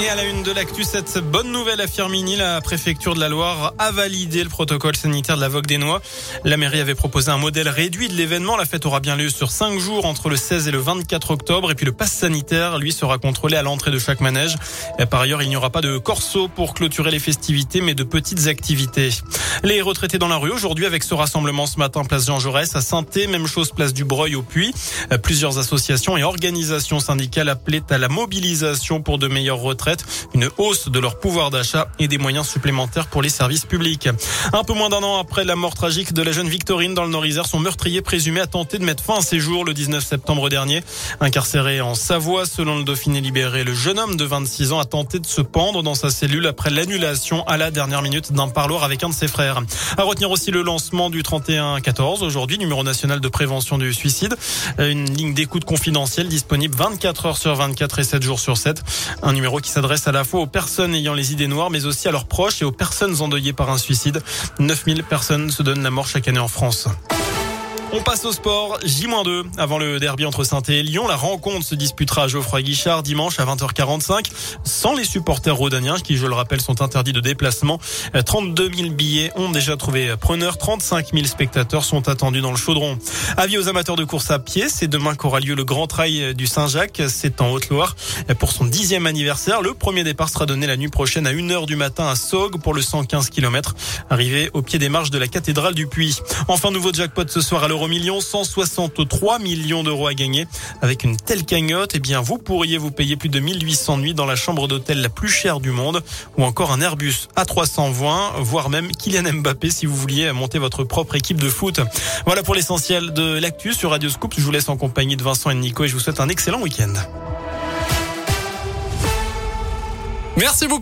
Et à la une de l'actu, cette bonne nouvelle à Firmini, la préfecture de la Loire a validé le protocole sanitaire de la Vogue des Noix. La mairie avait proposé un modèle réduit de l'événement. La fête aura bien lieu sur cinq jours entre le 16 et le 24 octobre. Et puis le pass sanitaire, lui, sera contrôlé à l'entrée de chaque manège. Et par ailleurs, il n'y aura pas de corso pour clôturer les festivités, mais de petites activités. Les retraités dans la rue aujourd'hui avec ce rassemblement ce matin, place Jean Jaurès à saint même chose place du Breuil au Puy. Plusieurs associations et organisations syndicales appelaient à la mobilisation pour de meilleures retraites une hausse de leur pouvoir d'achat et des moyens supplémentaires pour les services publics. Un peu moins d'un an après la mort tragique de la jeune Victorine dans le Nord-Isère, son meurtrier présumé a tenté de mettre fin à ses jours le 19 septembre dernier. Incarcéré en Savoie, selon le Dauphiné libéré, le jeune homme de 26 ans a tenté de se pendre dans sa cellule après l'annulation à la dernière minute d'un parloir avec un de ses frères. À retenir aussi le lancement du 3114 aujourd'hui, numéro national de prévention du suicide. Une ligne d'écoute confidentielle disponible 24 heures sur 24 et 7 jours sur 7. Un numéro qui s'adresse à la fois aux personnes ayant les idées noires, mais aussi à leurs proches et aux personnes endeuillées par un suicide. 9000 personnes se donnent la mort chaque année en France. On passe au sport. J-2 avant le derby entre saint et Lyon. La rencontre se disputera à Geoffroy Guichard dimanche à 20h45 sans les supporters rodaniens qui, je le rappelle, sont interdits de déplacement. 32 000 billets ont déjà trouvé preneur. 35 000 spectateurs sont attendus dans le chaudron. Avis aux amateurs de course à pied. C'est demain qu'aura lieu le Grand Trail du Saint-Jacques. C'est en Haute-Loire. Pour son dixième anniversaire, le premier départ sera donné la nuit prochaine à 1h du matin à Saugues pour le 115 km. Arrivé au pied des marches de la cathédrale du Puy. Enfin, nouveau jackpot ce soir à l'Euro millions, 163 millions d'euros à gagner. Avec une telle cagnotte, eh bien, vous pourriez vous payer plus de 1800 nuits dans la chambre d'hôtel la plus chère du monde ou encore un Airbus A320, voire même Kylian Mbappé si vous vouliez monter votre propre équipe de foot. Voilà pour l'essentiel de l'actu sur Radio Scoop. Je vous laisse en compagnie de Vincent et Nico et je vous souhaite un excellent week-end. Merci beaucoup.